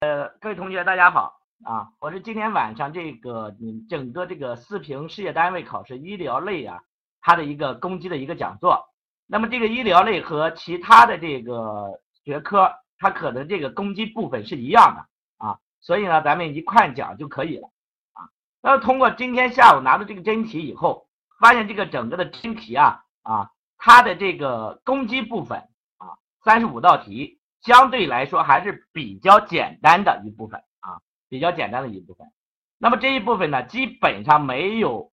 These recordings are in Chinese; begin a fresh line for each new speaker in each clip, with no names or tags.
呃，各位同学，大家好啊！我是今天晚上这个你整个这个四平事业单位考试医疗类啊，它的一个攻击的一个讲座。那么这个医疗类和其他的这个学科，它可能这个攻击部分是一样的啊，所以呢，咱们一块讲就可以了啊。那么通过今天下午拿到这个真题以后，发现这个整个的真题啊啊，它的这个攻击部分啊，三十五道题。相对来说还是比较简单的一部分啊，比较简单的一部分。那么这一部分呢，基本上没有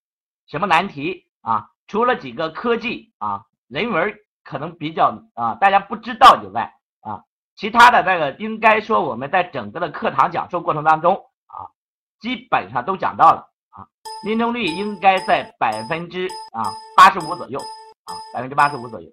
什么难题啊，除了几个科技啊、人文可能比较啊大家不知道以外啊，其他的那个应该说我们在整个的课堂讲授过程当中啊，基本上都讲到了啊，命中率应该在百分之啊八十五左右啊，百分之八十五左右。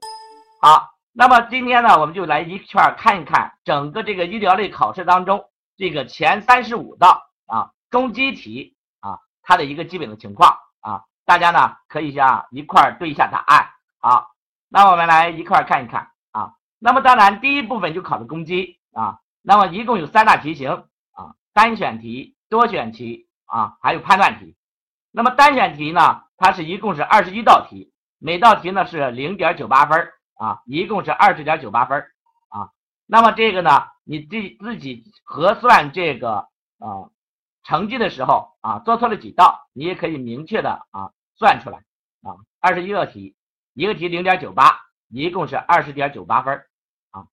好。那么今天呢，我们就来一圈看一看整个这个医疗类考试当中这个前三十五道啊中基题啊它的一个基本的情况啊，大家呢可以下一块对一下答案。好，那我们来一块看一看啊。那么当然第一部分就考的公基啊，那么一共有三大题型啊，单选题、多选题啊，还有判断题。那么单选题呢，它是一共是二十一道题，每道题呢是零点九八分儿。啊，一共是二十点九八分啊。那么这个呢，你自自己核算这个啊成绩的时候啊，做错了几道，你也可以明确的啊算出来啊。二十一个题，一个题零点九八，一共是二十点九八分啊。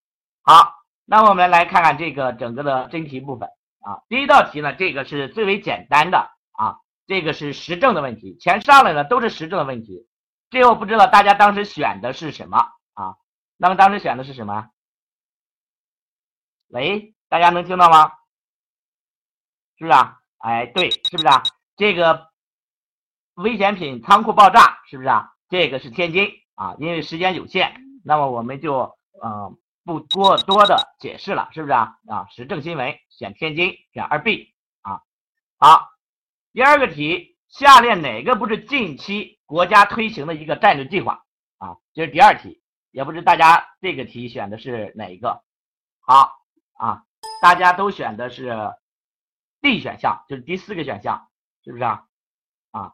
好，那我们来看看这个整个的真题部分啊。第一道题呢，这个是最为简单的啊，这个是实证的问题，全上来呢都是实证的问题。这个我不知道大家当时选的是什么。啊，那么当时选的是什么？喂，大家能听到吗？是不是啊？哎，对，是不是啊？这个危险品仓库爆炸，是不是啊？这个是天津啊，因为时间有限，那么我们就嗯不过多的解释了，是不是啊？啊，时政新闻选天津，选二 B 啊。好，第二个题，下列哪个不是近期国家推行的一个战略计划啊？这是第二题。也不知大家这个题选的是哪一个？好啊，大家都选的是 D 选项，就是第四个选项，是不是啊？啊，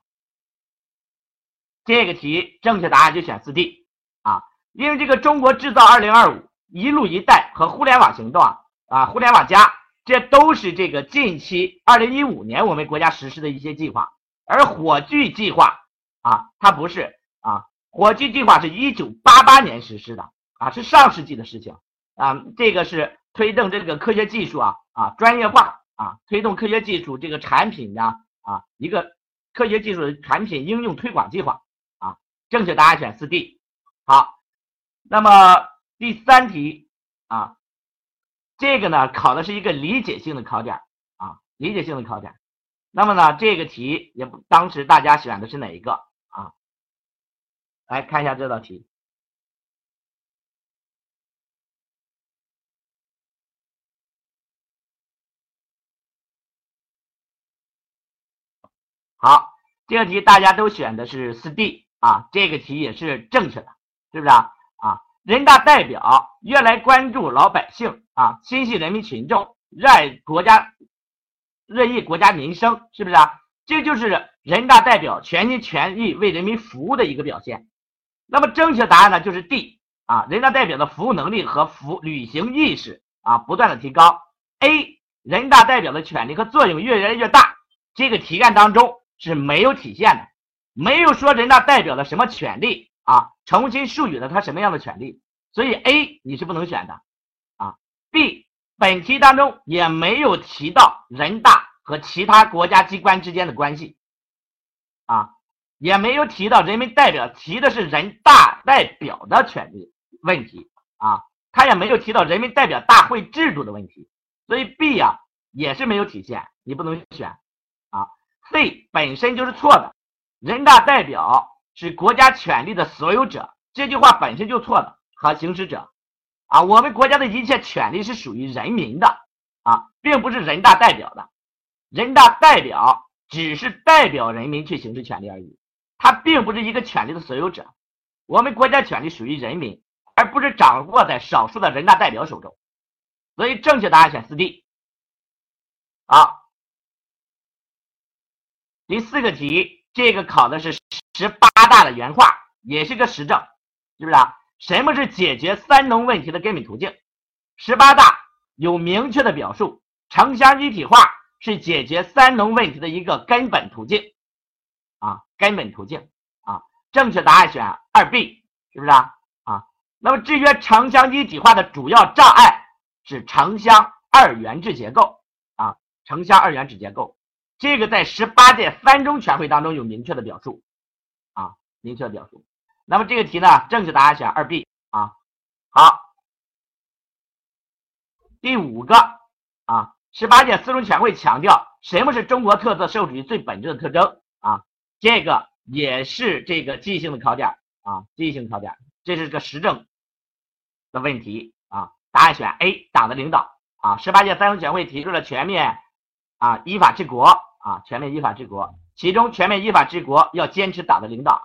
这个题正确答案就选四 D 啊，因为这个中国制造二零二五、一路一带和互联网行动啊，啊，互联网加，这都是这个近期二零一五年我们国家实施的一些计划，而火炬计划啊，它不是啊。火炬计划是一九八八年实施的啊，是上世纪的事情啊。这个是推动这个科学技术啊啊专业化啊，推动科学技术这个产品呢啊一个科学技术的产品应用推广计划啊。正确答案选四 D。好，那么第三题啊，这个呢考的是一个理解性的考点啊，理解性的考点。那么呢这个题也不当时大家选的是哪一个？来看一下这道题。好，这个题大家都选的是四 D 啊，这个题也是正确的，是不是啊？啊，人大代表越来关注老百姓啊，心系人民群众，热爱国家，热议国家民生，是不是啊？这就是人大代表全心全意为人民服务的一个表现。那么正确答案呢，就是 D 啊，人大代表的服务能力和服履行意识啊，不断的提高。A 人大代表的权利和作用越来越大，这个题干当中是没有体现的，没有说人大代表的什么权利啊，重新授予了他什么样的权利，所以 A 你是不能选的啊。B 本题当中也没有提到人大和其他国家机关之间的关系啊。也没有提到人民代表提的是人大代表的权利问题啊，他也没有提到人民代表大会制度的问题，所以 B 呀也是没有体现，你不能选啊。C 本身就是错的，人大代表是国家权力的所有者，这句话本身就错的和行使者啊，我们国家的一切权利是属于人民的啊，并不是人大代表的，人大代表只是代表人民去行使权利而已。他并不是一个权力的所有者，我们国家权力属于人民，而不是掌握在少数的人大代表手中，所以正确答案选四 D。好，第四个题，这个考的是十八大的原话，也是个实证，是不是啊？什么是解决三农问题的根本途径？十八大有明确的表述，城乡一体化是解决三农问题的一个根本途径，根本途径啊，正确答案选二 B，是不是啊？啊，那么制约城乡一体化的主要障碍是城乡二元制结构啊。城乡二元制结构，这个在十八届三中全会当中有明确的表述，啊，明确表述。那么这个题呢，正确答案选二 B 啊。好，第五个啊，十八届四中全会强调什么是中国特色社会主义最本质的特征啊？这个也是这个记忆性的考点啊，记忆性考点，这是个实证的问题啊。答案选 A，党的领导啊。十八届三中全会提出了全面。啊，依法治国啊，全面依法治国，其中全面依法治国要坚持党的领导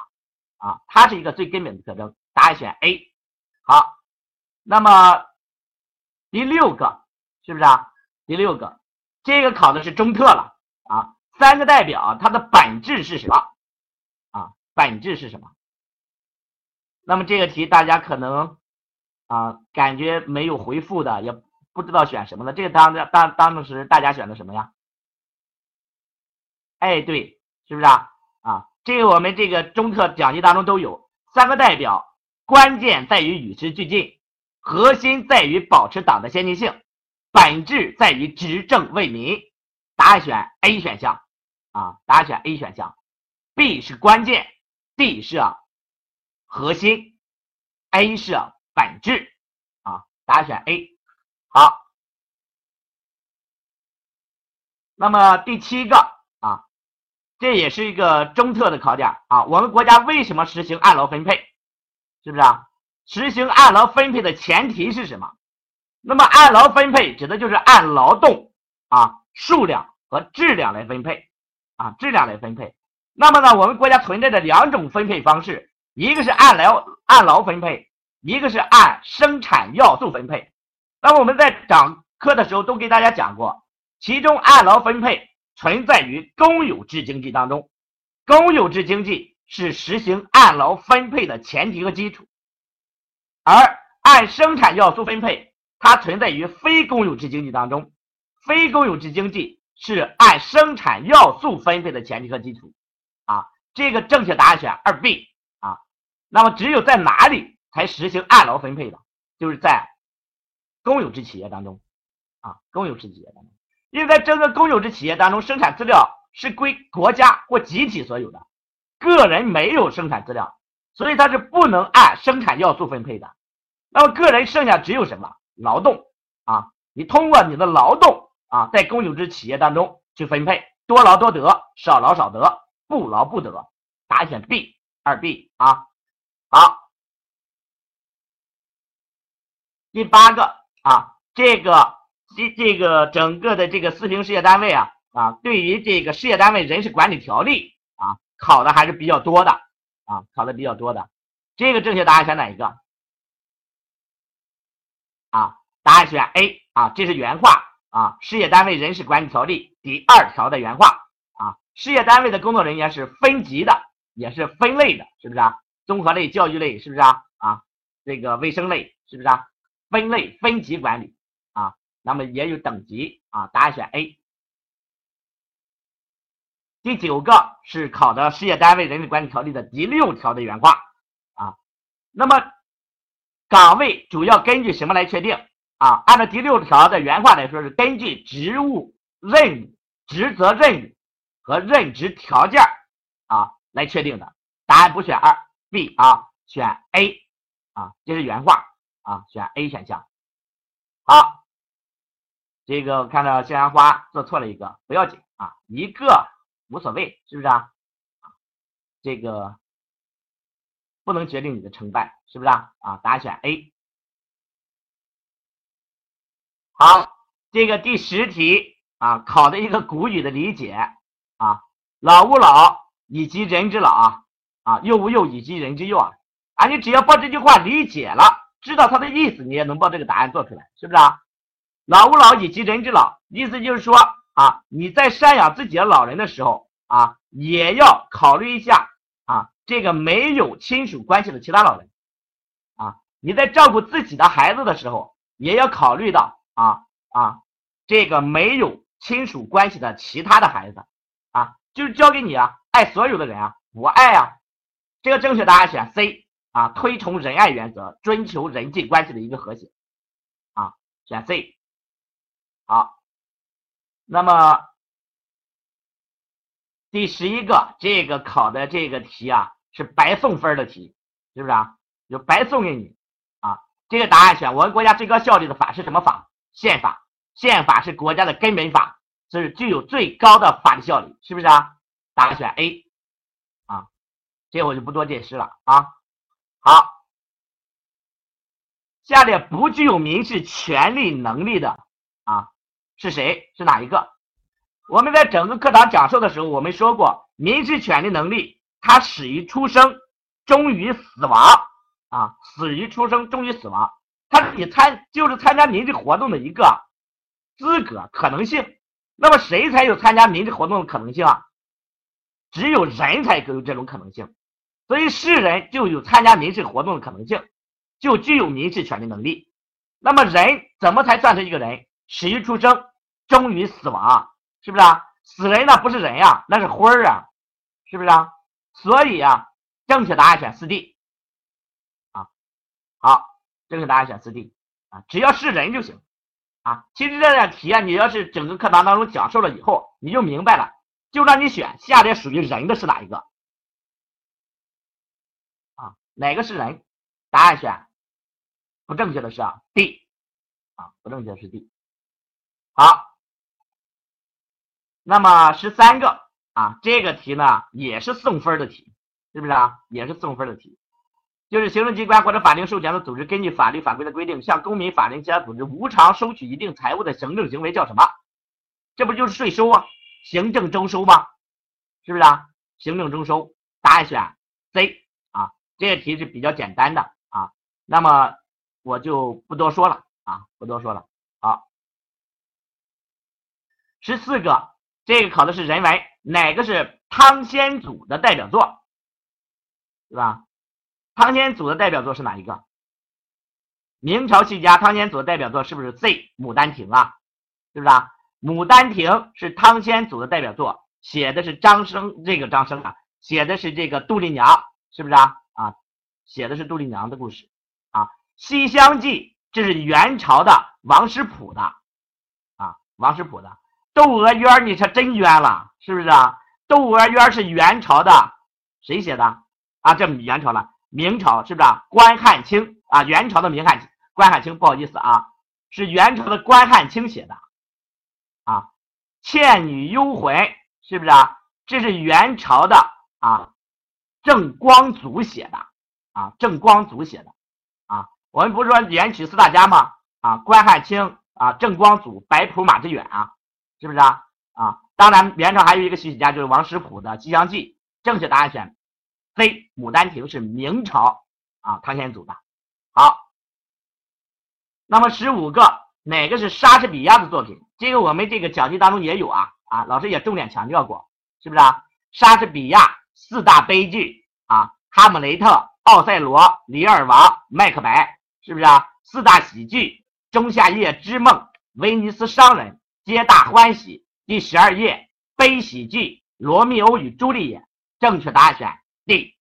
啊，它是一个最根本的特征。答案选 A。好，那么第六个是不是啊？第六个，这个考的是中特了。三个代表它的本质是什么啊？本质是什么？那么这个题大家可能啊感觉没有回复的，也不知道选什么了。这个当当当时大家选的什么呀？哎，对，是不是啊？啊，这个我们这个中特讲题当中都有三个代表，关键在于与时俱进，核心在于保持党的先进性，本质在于执政为民。答案选 A 选项啊，答案选 A 选项，B 是关键，D 是核心，A 是本质啊，答案选 A。好，那么第七个啊。这也是一个中特的考点啊！我们国家为什么实行按劳分配？是不是啊？实行按劳分配的前提是什么？那么按劳分配指的就是按劳动啊数量和质量来分配啊质量来分配。那么呢，我们国家存在着两种分配方式，一个是按劳按劳分配，一个是按生产要素分配。那么我们在讲课的时候都给大家讲过，其中按劳分配。存在于公有制经济当中，公有制经济是实行按劳分配的前提和基础，而按生产要素分配，它存在于非公有制经济当中，非公有制经济是按生产要素分配的前提和基础，啊，这个正确答案选二 B 啊，那么只有在哪里才实行按劳分配的，就是在公有制企业当中，啊，公有制企业当中。因为在整个公有制企业当中，生产资料是归国家或集体所有的，个人没有生产资料，所以它是不能按生产要素分配的。那么个人剩下只有什么？劳动啊，你通过你的劳动啊，在公有制企业当中去分配，多劳多得，少劳少得，不劳不得。答案选 B，二 B 啊。好，第八个啊，这个。这这个整个的这个四平事业单位啊啊，对于这个事业单位人事管理条例啊考的还是比较多的啊，考的比较多的。这个正确答案选哪一个？啊，答案选 A 啊，这是原话啊，事业单位人事管理条例第二条的原话啊，事业单位的工作人员是分级的，也是分类的，是不是啊？综合类、教育类，是不是啊？啊，这个卫生类，是不是啊？分类分级管理啊。那么也有等级啊，答案选 A。第九个是考的事业单位人事管理条例的第六条的原话啊。那么岗位主要根据什么来确定啊？按照第六条的原话来说，是根据职务任务、职责任务和任职条件啊来确定的。答案不选二 B 啊，选 A 啊，这是原话啊，选 A 选项。好。这个我看到向阳花做错了一个，不要紧啊，一个无所谓，是不是啊？这个不能决定你的成败，是不是啊？啊，答案选 A。好，这个第十题啊，考的一个古语的理解啊，老吾老以及人之老啊，啊，幼吾幼以及人之幼啊，啊，你只要把这句话理解了，知道它的意思，你也能把这个答案做出来，是不是啊？老吾老以及人之老，意思就是说啊，你在赡养自己的老人的时候啊，也要考虑一下啊，这个没有亲属关系的其他老人啊，你在照顾自己的孩子的时候，也要考虑到啊啊，这个没有亲属关系的其他的孩子啊，就是交给你啊，爱所有的人啊，我爱啊，这个正确答案选 C 啊，推崇仁爱原则，追求人际关系的一个和谐啊，选 C，好。那么第十一个，这个考的这个题啊，是白送分的题，是不是啊？就白送给你啊。这个答案选我们国家最高效率的法是什么法？宪法。宪法是国家的根本法，是具有最高的法律效力，是不是啊？答案选 A 啊。这我就不多解释了啊。好，下列不具有民事权利能力的啊。是谁？是哪一个？我们在整个课堂讲授的时候，我们说过，民事权利能力它始于出生，终于死亡啊，死于出生，终于死亡，他你参就是参加民事活动的一个资格可能性。那么谁才有参加民事活动的可能性啊？只有人才有这种可能性，所以是人就有参加民事活动的可能性，就具有民事权利能力。那么人怎么才算是一个人？始于出生。终于死亡，是不是啊？死人那不是人呀，那是灰儿啊，是不是啊？所以啊，正确答案选四 D 啊。好，正确答案选四 D 啊，只要是人就行啊。其实这道题啊，你要是整个课堂当中讲授了以后，你就明白了，就让你选下列属于人的是哪一个啊？哪个是人？答案选不正确的是啊 D 啊，不正确的是 D。好。那么十三个啊，这个题呢也是送分的题，是不是啊？也是送分的题，就是行政机关或者法定授权的组织根据法律法规的规定，向公民、法人、其他组织无偿收取一定财物的行政行为叫什么？这不就是税收啊？行政征收吗？是不是啊？行政征收，答案选 C 啊。这个题是比较简单的啊，那么我就不多说了啊，不多说了。好，十四个。这个考的是人文，哪个是汤显祖的代表作，对吧？汤显祖的代表作是哪一个？明朝戏家汤显祖的代表作是不是 Z《牡丹亭》啊？是不是啊？《牡丹亭》是汤显祖的代表作，写的是张生，这个张生啊，写的是这个杜丽娘，是不是啊？啊，写的是杜丽娘的故事啊，《西厢记》这是元朝的王实甫的啊，王实甫的。《窦娥冤》你是真冤了，是不是啊？《窦娥冤》是元朝的，谁写的啊？这元朝了，明朝是不是啊？关汉卿啊，元朝的明汉关汉卿，不好意思啊，是元朝的关汉卿写的啊。《倩女幽魂》是不是啊？这是元朝的啊，郑光祖写的啊，郑光祖写的啊。我们不是说元曲四大家吗？啊，关汉卿啊，郑光祖，白朴马致远啊。是不是啊？啊，当然，元朝还有一个戏曲家，就是王实甫的《西厢记》。正确答案选 C，《牡丹亭》是明朝啊汤显祖的。好，那么十五个哪个是莎士比亚的作品？这个我们这个讲题当中也有啊啊，老师也重点强调过，是不是啊？莎士比亚四大悲剧啊，《哈姆雷特》《奥赛罗》《李尔王》《麦克白》，是不是啊？四大喜剧《仲夏夜之梦》《威尼斯商人》。皆大欢喜，第十二页悲喜剧《罗密欧与朱丽叶》，正确答案选 D，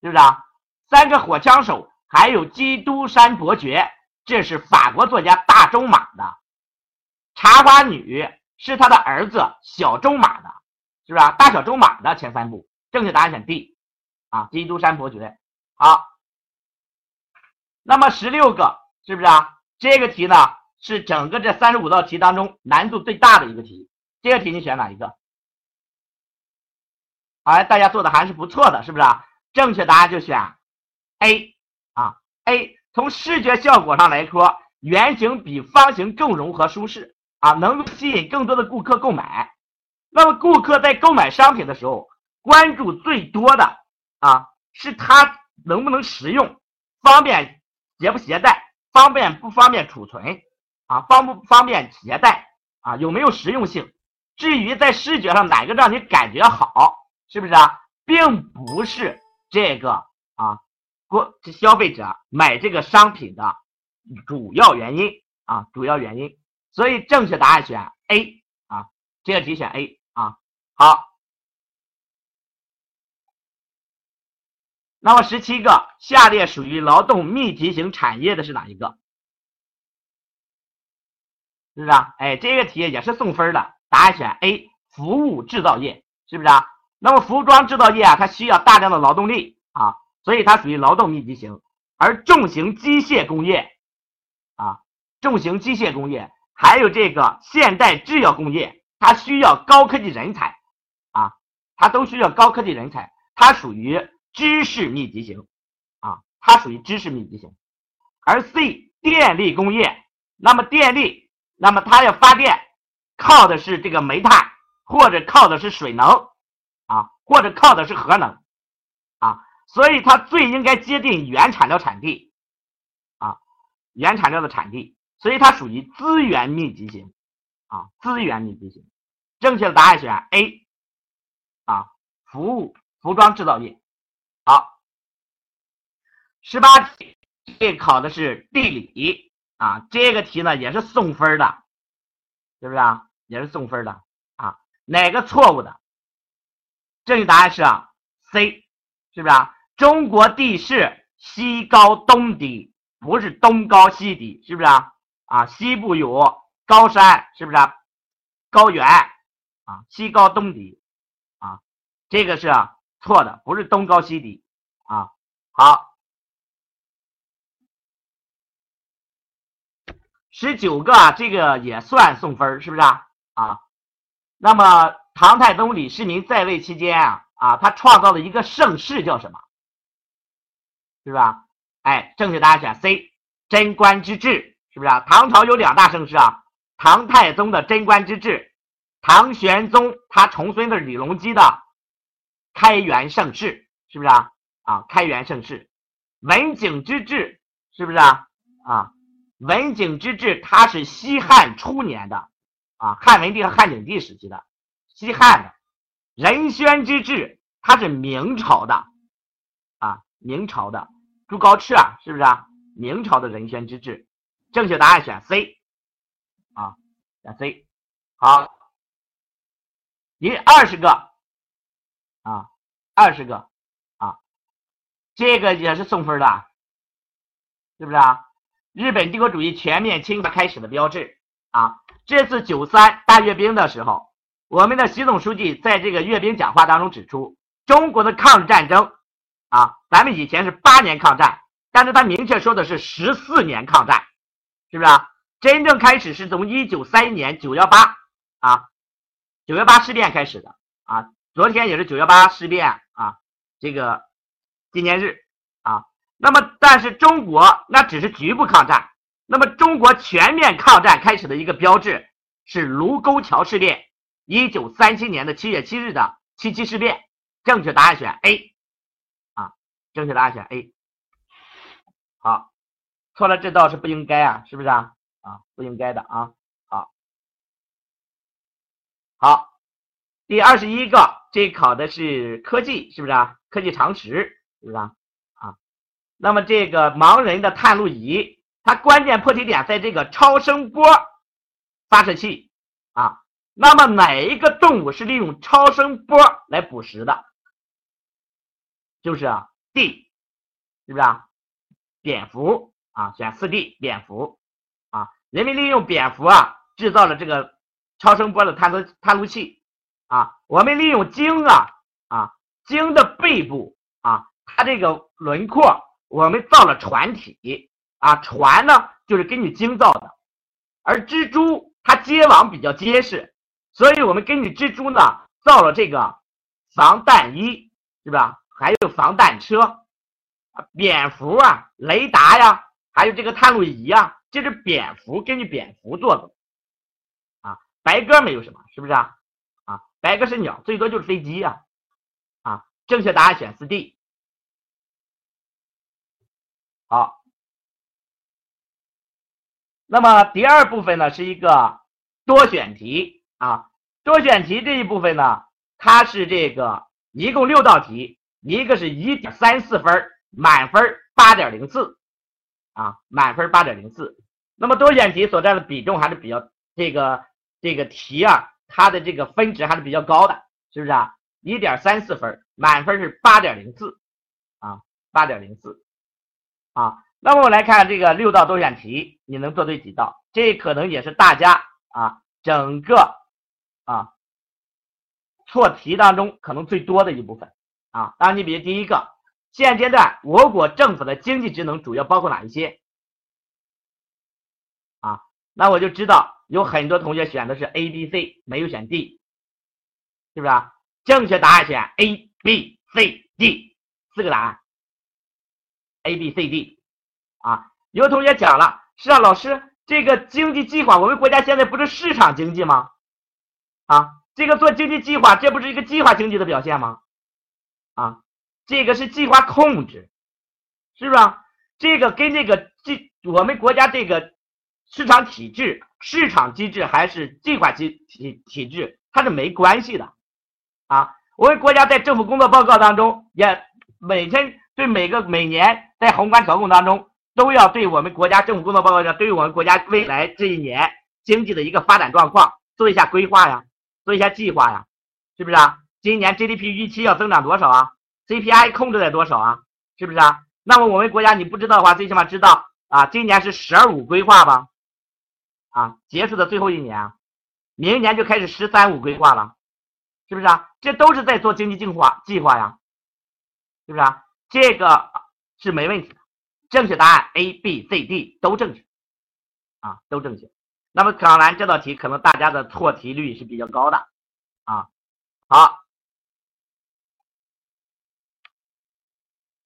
是不是啊？三个火枪手，还有基督山伯爵，这是法国作家大仲马的。茶花女是他的儿子小仲马的，是不是啊？大小仲马的前三部，正确答案选 D，啊，基督山伯爵。好，那么十六个是不是啊？这个题呢？是整个这三十五道题当中难度最大的一个题，这个题你选哪一个？哎，大家做的还是不错的，是不是啊？正确答案就选 A 啊，A。从视觉效果上来说，圆形比方形更融合舒适啊，能够吸引更多的顾客购买。那么顾客在购买商品的时候，关注最多的啊，是它能不能实用，方便携不携带，方便不方便储存。啊，方不方便携带啊？有没有实用性？至于在视觉上哪个让你感觉好，是不是啊？并不是这个啊，过消费者买这个商品的主要原因啊，主要原因。所以正确答案选 A 啊，这个题选 A 啊。好，那么十七个，下列属于劳动密集型产业的是哪一个？是不是啊？哎，这个题也是送分的，答案选 A，服务制造业，是不是啊？那么服装制造业啊，它需要大量的劳动力啊，所以它属于劳动密集型。而重型机械工业啊，重型机械工业还有这个现代制药工业，它需要高科技人才啊，它都需要高科技人才，它属于知识密集型啊，它属于知识密集型。而 C 电力工业，那么电力。那么它要发电，靠的是这个煤炭，或者靠的是水能，啊，或者靠的是核能，啊，所以它最应该接近原产料产地，啊，原产料的产地，所以它属于资源密集型，啊，资源密集型，正确的答案选 A，啊，服务服装制造业，好，十八题这考的是地理。啊，这个题呢也是送分的，是不是啊？也是送分的啊？哪个错误的？正确答案是啊，C，是不是啊？中国地势西高东低，不是东高西低，是不是啊？啊，西部有高山，是不是啊？高原啊，西高东低啊，这个是错的，不是东高西低啊。好。十九个啊，这个也算送分是不是啊？啊，那么唐太宗李世民在位期间啊，啊，他创造了一个盛世叫什么？是吧？哎，正确答案选 C，贞观之治，是不是啊？唐朝有两大盛世啊，唐太宗的贞观之治，唐玄宗他重孙子李隆基的开元盛世，是不是啊？啊，开元盛世，文景之治，是不是啊？啊。文景之治，它是西汉初年的，啊，汉文帝和汉景帝时期的，西汉的。仁宣之治，它是明朝的，啊，明朝的。朱高炽啊，是不是啊？明朝的仁宣之治，正确答案选 C，啊，选 C。好，一二十个，啊，二十个，啊，这个也是送分的，是不是啊？日本帝国主义全面侵华开始的标志啊！这次九三大阅兵的时候，我们的习总书记在这个阅兵讲话当中指出，中国的抗日战争啊，咱们以前是八年抗战，但是他明确说的是十四年抗战，是不是啊？真正开始是从一九三一年九幺八啊，九幺八事变开始的啊，昨天也是九幺八事变啊，这个纪念日啊。那么，但是中国那只是局部抗战。那么，中国全面抗战开始的一个标志是卢沟桥事变，一九三七年的七月七日的七七事变。正确答案选 A，啊，正确答案选 A。好，错了这道是不应该啊，是不是啊？啊，不应该的啊。好，好，第二十一个，这考的是科技，是不是啊？科技常识，是不是啊？啊那么这个盲人的探路仪，它关键破题点在这个超声波发射器啊。那么哪一个动物是利用超声波来捕食的？就是啊，D，是不是啊？蝙蝠啊，选四 D，蝙蝠啊。人们利用蝙蝠啊制造了这个超声波的探测探路器啊。我们利用鲸啊啊鲸的背部啊，它这个轮廓。我们造了船体啊，船呢就是根据鲸造的，而蜘蛛它结网比较结实，所以我们根据蜘蛛呢造了这个防弹衣，是吧？还有防弹车，蝙蝠啊，雷达呀，还有这个探路仪啊，这是蝙蝠根据蝙蝠做的啊。白鸽没有什么，是不是啊？啊，白鸽是鸟，最多就是飞机呀。啊，正确答案选四 D。好，那么第二部分呢是一个多选题啊，多选题这一部分呢，它是这个一共六道题，一个是一点三四分，满分八点零四，啊，满分八点零四。那么多选题所占的比重还是比较这个这个题啊，它的这个分值还是比较高的，是不是啊？一点三四分，满分是八点零四，啊，八点零四，啊。那么我来看这个六道多选题，你能做对几道？这可能也是大家啊整个啊错题当中可能最多的一部分啊。当然，你比如第一个，现阶段我国政府的经济职能主要包括哪一些？啊，那我就知道有很多同学选的是 A、B、C，没有选 D，是不是啊？正确答案选 A、B、C、D 四个答案，A、B、C、D。啊，有同学讲了，是啊，老师，这个经济计划，我们国家现在不是市场经济吗？啊，这个做经济计划，这不是一个计划经济的表现吗？啊，这个是计划控制，是不是？这个跟这个计我们国家这个市场体制、市场机制还是计划机体体制，它是没关系的。啊，我们国家在政府工作报告当中，也每天对每个每年在宏观调控当中。都要对我们国家政府工作报告上，对于我们国家未来这一年经济的一个发展状况做一下规划呀，做一下计划呀，是不是啊？今年 GDP 预期要增长多少啊？CPI 控制在多少啊？是不是啊？那么我们国家你不知道的话，最起码知道啊，今年是“十二五”规划吧？啊，结束的最后一年，明年就开始“十三五”规划了，是不是啊？这都是在做经济计划计划呀，是不是啊？这个是没问题的。正确答案 A、B、C、D 都正确，啊，都正确。那么考完这道题，可能大家的错题率是比较高的，啊，好，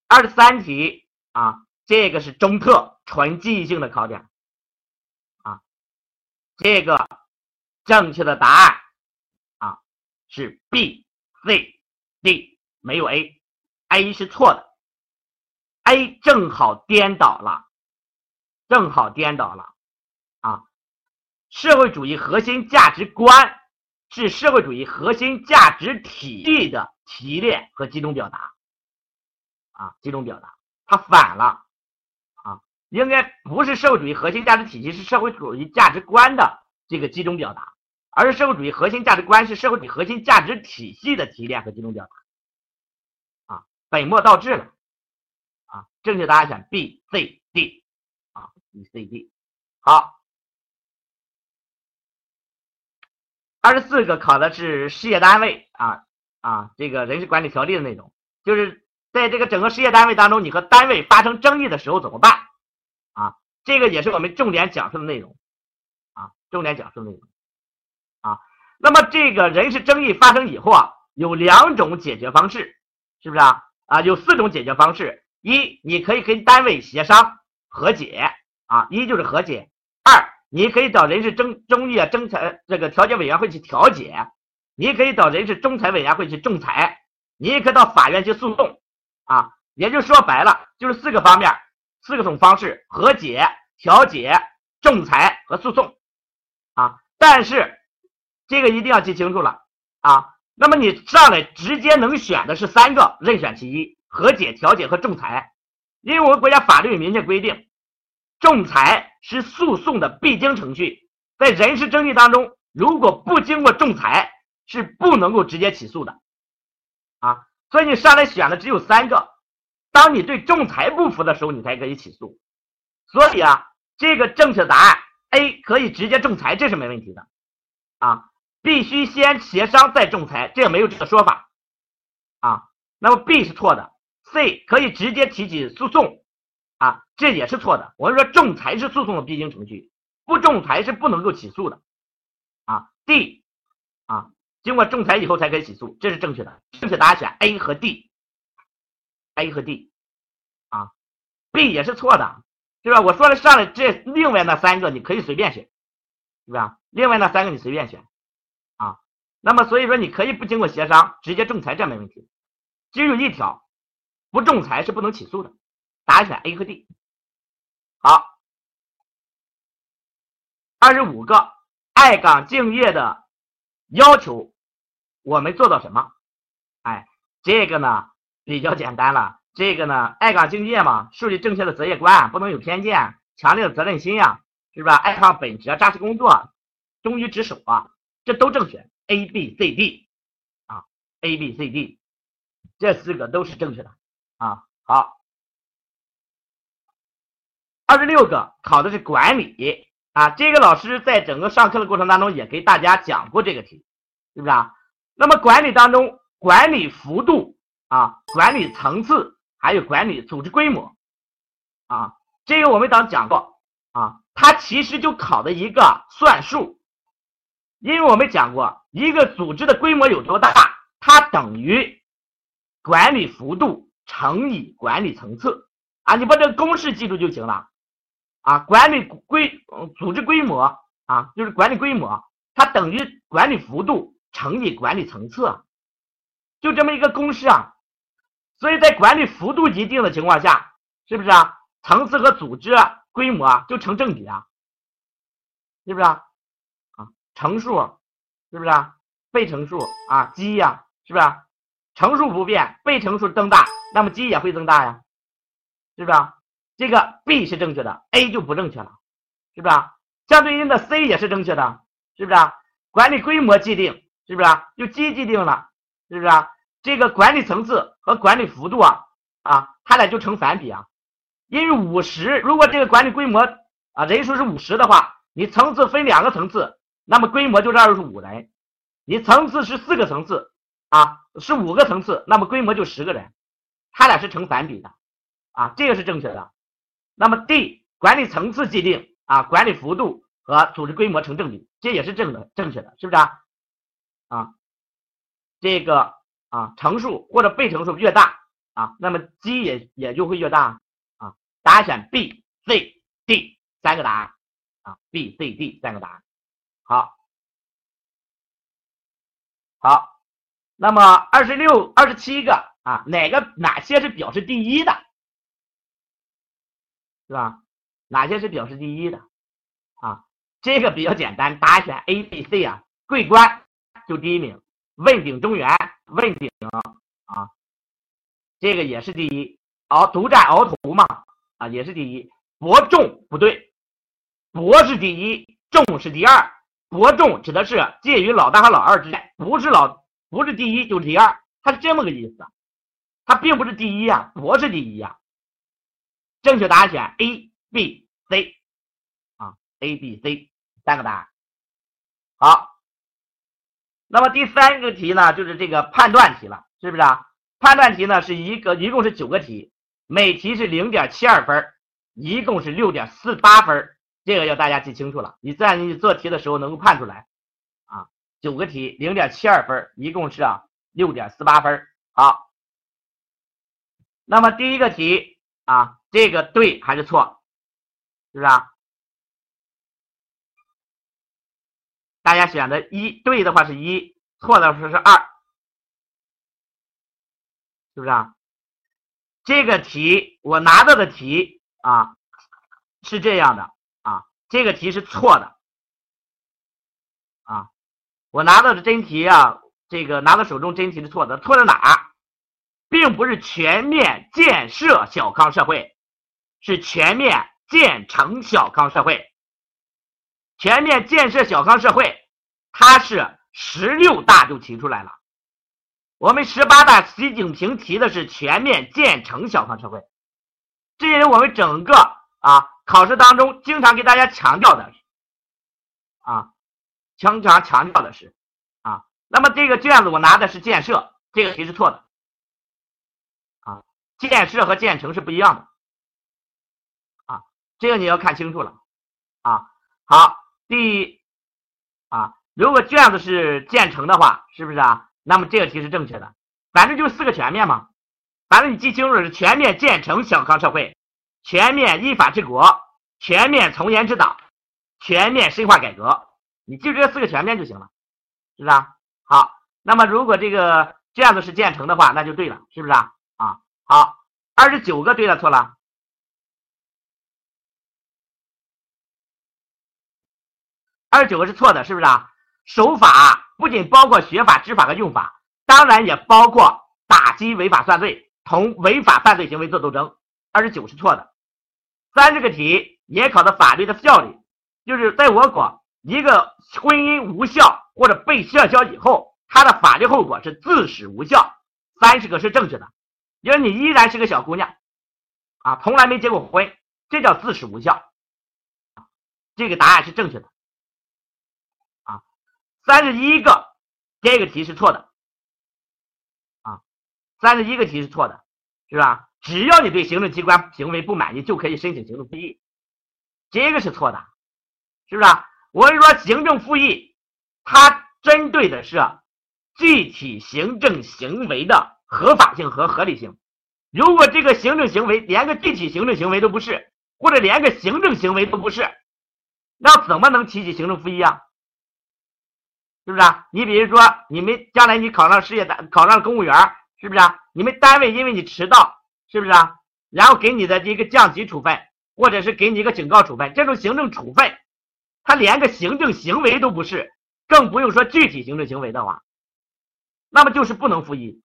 二十三题啊，这个是中特纯记忆性的考点，啊，这个正确的答案啊是 B、C、D，没有 A，A 是错的。A 正好颠倒了，正好颠倒了，社会主义核心价值观是社会主义核心价值体系的提炼和集中表达，啊，集中表达，它反了，啊，应该不是社会主义核心价值体系，是社会主义价值观的这个集中表达，而是社会主义核心价值观是社会主义核心价值体系的提炼和集中表达，啊，本末倒置了。啊正确答案选 B、C、D，啊，B、C、D，好。二十四个考的是事业单位啊啊，这个人事管理条例的内容，就是在这个整个事业单位当中，你和单位发生争议的时候怎么办？啊，这个也是我们重点讲述的内容，啊，重点讲述内容，啊，那么这个人事争议发生以后啊，有两种解决方式，是不是啊？啊，有四种解决方式。一，你可以跟单位协商和解啊，一就是和解；你可以找人事争争议啊仲裁这个调解委员会去调解；你可以找人事仲裁委员会去仲裁；你也可以到法院去诉讼啊。也就说白了，就是四个方面，四个种方式：和解、调解、仲裁和诉讼啊。但是这个一定要记清楚了啊。那么你上来直接能选的是三个，任选其一。和解、调解和仲裁，因为我们国家法律明确规定，仲裁是诉讼的必经程序，在人事争议当中，如果不经过仲裁，是不能够直接起诉的，啊，所以你上来选的只有三个，当你对仲裁不服的时候，你才可以起诉，所以啊，这个正确答案 A 可以直接仲裁，这是没问题的，啊，必须先协商再仲裁，这也没有这个说法，啊，那么 B 是错的。C 可以直接提起诉讼，啊，这也是错的。我们说仲裁是诉讼的必经程序，不仲裁是不能够起诉的，啊，D，啊，经过仲裁以后才可以起诉，这是正确的。正确答案选 A 和 D，A 和 D，啊，B 也是错的，对吧？我说了上来这另外那三个你可以随便选，是吧？另外那三个你随便选，啊，那么所以说你可以不经过协商直接仲裁，这没问题。只有一条。不仲裁是不能起诉的，答案选 A 和 D。好，二十五个爱岗敬业的要求我们做到什么？哎，这个呢比较简单了。这个呢，爱岗敬业嘛，树立正确的择业观，不能有偏见，强烈的责任心呀，是吧？爱好本职，扎实工作，忠于职守啊，这都正确。A B C D 啊，A B C D 这四个都是正确的啊。好，二十六个考的是管理啊，这个老师在整个上课的过程当中也给大家讲过这个题，是不是啊？那么管理当中，管理幅度啊，管理层次。还有管理组织规模，啊，这个我们刚讲过啊，它其实就考的一个算术，因为我们讲过，一个组织的规模有多大，它等于管理幅度乘以管理层次啊，你把这个公式记住就行了啊，管理规组织规模啊，就是管理规模，它等于管理幅度乘以管理层次，就这么一个公式啊。所以在管理幅度一定的情况下，是不是啊？层次和组织规模就成正比啊，是不是啊？啊，乘数是不是啊？被乘数啊，积呀，是不是啊？乘数不变，被乘数增大，那么积也会增大呀，是不是啊？这个 B 是正确的，A 就不正确了，是不是？相对应的 C 也是正确的，是不是？管理规模既定，是不是？就积既定了，是不是？这个管理层次和管理幅度啊啊，它俩就成反比啊。因为五十，如果这个管理规模啊人数是五十的话，你层次分两个层次，那么规模就是二十五人。你层次是四个层次啊，是五个层次，那么规模就十个人，它俩是成反比的啊，这个是正确的。那么 D 管理层次既定啊，管理幅度和组织规模成正比，这也是正的正确的，是不是啊？啊，这个。啊，乘数或者被乘数越大啊，那么积也也就会越大啊。答案选 B、C、D 三个答案啊，B、C、D 三个答案。好，好，那么二十六、二十七个啊，哪个哪些是表示第一的，是吧？哪些是表示第一的啊？这个比较简单，答选 A、B、C 啊。桂冠就第一名，问鼎中原。问鼎啊，这个也是第一。鳌独占鳌头嘛，啊，也是第一。伯仲不对，伯是第一，仲是第二。伯仲指的是介于老大和老二之间，不是老不是第一就是第二，它是这么个意思。它并不是第一呀，伯是第一呀。正确答案选 A、B、C 啊，A、B、C 三个答案。好。那么第三个题呢，就是这个判断题了，是不是啊？判断题呢是一个，一共是九个题，每题是零点七二分，一共是六点四八分，这个要大家记清楚了。你在你做题的时候能够判出来啊，九个题零点七二分，一共是啊六点四八分。好，那么第一个题啊，这个对还是错？是不是啊？大家选择一对的话是一，错的话是二，是不是啊？这个题我拿到的题啊是这样的啊，这个题是错的啊，我拿到的真题啊，这个拿到手中真题是错的，错在哪？并不是全面建设小康社会，是全面建成小康社会。全面建设小康社会，它是十六大就提出来了。我们十八大，习近平提的是全面建成小康社会，这也是我们整个啊考试当中经常给大家强调的啊，经常强调的是啊。那么这个卷子我拿的是建设，这个题是错的，建设和建成是不一样的啊，这个你要看清楚了啊。好。第啊，如果卷子是建成的话，是不是啊？那么这个题是正确的。反正就四个全面嘛，反正你记清楚是全面建成小康社会，全面依法治国，全面从严治党，全面深化改革。你记住这四个全面就行了，是不是啊？好，那么如果这个卷子是建成的话，那就对了，是不是啊？好，二十九个对了错了。二十九个是错的，是不是啊？守法不仅包括学法、知法和用法，当然也包括打击违法犯罪，同违法犯罪行为做斗争。二十九是错的。三十个题也考的法律的效力，就是在我国一个婚姻无效或者被撤销以后，它的法律后果是自始无效。三十个是正确的，因为你依然是个小姑娘，啊，从来没结过婚，这叫自始无效。这个答案是正确的。啊，三十一个这个题是错的。啊，三十一个题是错的，是吧？只要你对行政机关行为不满意，就可以申请行政复议，这个是错的，是不是？我跟你说，行政复议它针对的是。具体行政行为的合法性和合理性，如果这个行政行为连个具体行政行为都不是，或者连个行政行为都不是，那怎么能提起行政复议啊？是不是啊？你比如说，你们将来你考上事业单，考上公务员，是不是啊？你们单位因为你迟到，是不是啊？然后给你的一个降级处分，或者是给你一个警告处分，这种行政处分，它连个行政行为都不是，更不用说具体行政行为的话。那么就是不能复议，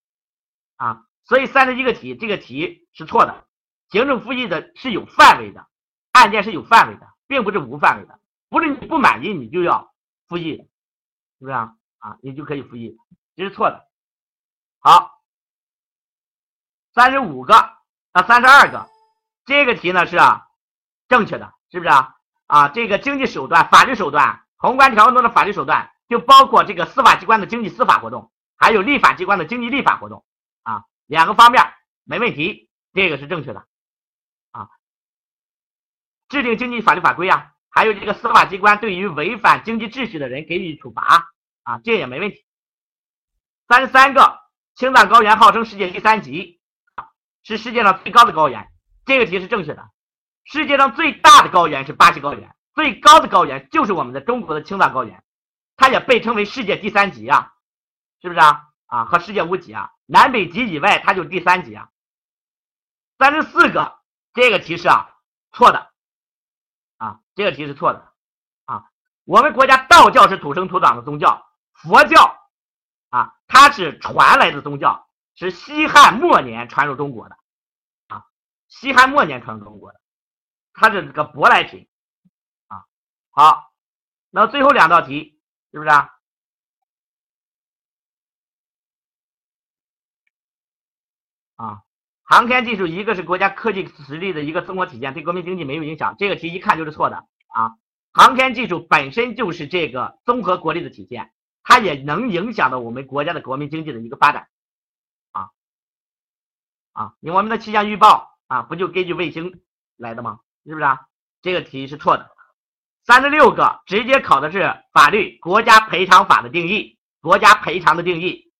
啊，所以三十一个题这个题是错的。行政复议的是有范围的，案件是有范围的，并不是无范围的，不是你不满意你就要复议，是不是啊？啊，你就可以复议，这是错的。好，三十五个啊，三十二个，这个题呢是正确的，是不是啊？啊，这个经济手段、法律手段、宏观调控中的法律手段，就包括这个司法机关的经济司法活动。还有立法机关的经济立法活动，两个方面没问题，这个是正确的啊。制定经济法律法规啊，还有这个司法机关对于违反经济秩序的人给予处罚啊，这也没问题。三十三个，青藏高原号称世界第三级，是世界上最高的高原，这个题是正确的。世界上最大的高原是巴西高原，最高的高原就是我们的中国的青藏高原，它也被称为世界第三级啊。是不是啊？啊，和世界无极啊，南北极以外，它就是第三级啊。三十四个，这个题是啊错的，啊，这个题是错的，啊，我们国家道教是土生土长的宗教，佛教啊，它是传来的宗教，是西汉末年传入中国的，啊，西汉末年传入中国的，它是这个舶来品，啊，好，那最后两道题是不是啊？啊，航天技术一个是国家科技实力的一个综合体现，对国民经济没有影响。这个题一看就是错的啊！航天技术本身就是这个综合国力的体现，它也能影响到我们国家的国民经济的一个发展。啊啊，你我们的气象预报啊，不就根据卫星来的吗？是不是啊？这个题是错的。三十六个直接考的是法律国家赔偿法的定义，国家赔偿的定义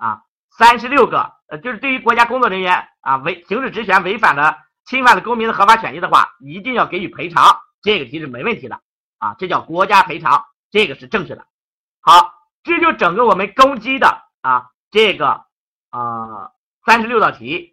啊。三十六个，呃，就是对于国家工作人员啊，违行使职权违反了、侵犯了公民的合法权益的话，一定要给予赔偿。这个题是没问题的啊，这叫国家赔偿，这个是正确的。好，这就整个我们攻击的啊这个啊三十六道题。